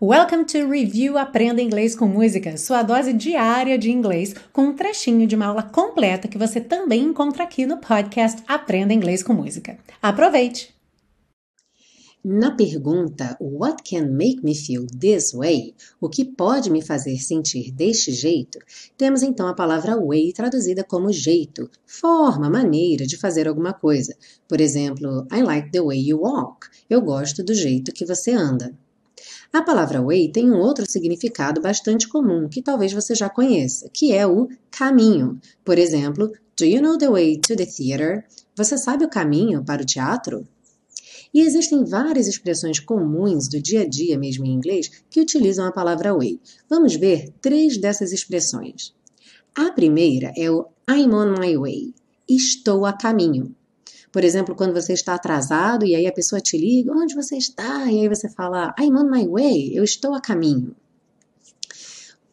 Welcome to Review Aprenda Inglês com Música, sua dose diária de inglês, com um trechinho de uma aula completa que você também encontra aqui no podcast Aprenda Inglês com Música. Aproveite! Na pergunta What can make me feel this way? O que pode me fazer sentir deste jeito? Temos então a palavra way traduzida como jeito, forma, maneira de fazer alguma coisa. Por exemplo, I like the way you walk. Eu gosto do jeito que você anda. A palavra way tem um outro significado bastante comum que talvez você já conheça, que é o caminho. Por exemplo, Do you know the way to the theater? Você sabe o caminho para o teatro? E existem várias expressões comuns do dia a dia, mesmo em inglês, que utilizam a palavra way. Vamos ver três dessas expressões. A primeira é o I'm on my way. Estou a caminho. Por exemplo, quando você está atrasado e aí a pessoa te liga, onde você está? E aí você fala, I'm on my way, eu estou a caminho.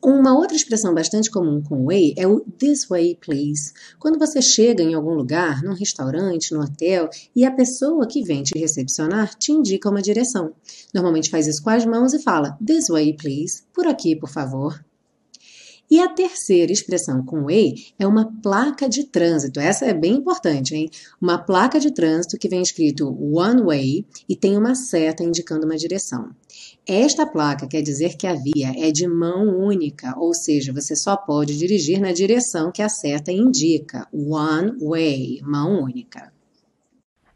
Uma outra expressão bastante comum com way é o this way, please. Quando você chega em algum lugar, num restaurante, no hotel, e a pessoa que vem te recepcionar te indica uma direção. Normalmente faz isso com as mãos e fala this way, please. Por aqui, por favor. E a terceira expressão com way é uma placa de trânsito. Essa é bem importante, hein? Uma placa de trânsito que vem escrito one way e tem uma seta indicando uma direção. Esta placa quer dizer que a via é de mão única, ou seja, você só pode dirigir na direção que a seta indica. One way, mão única.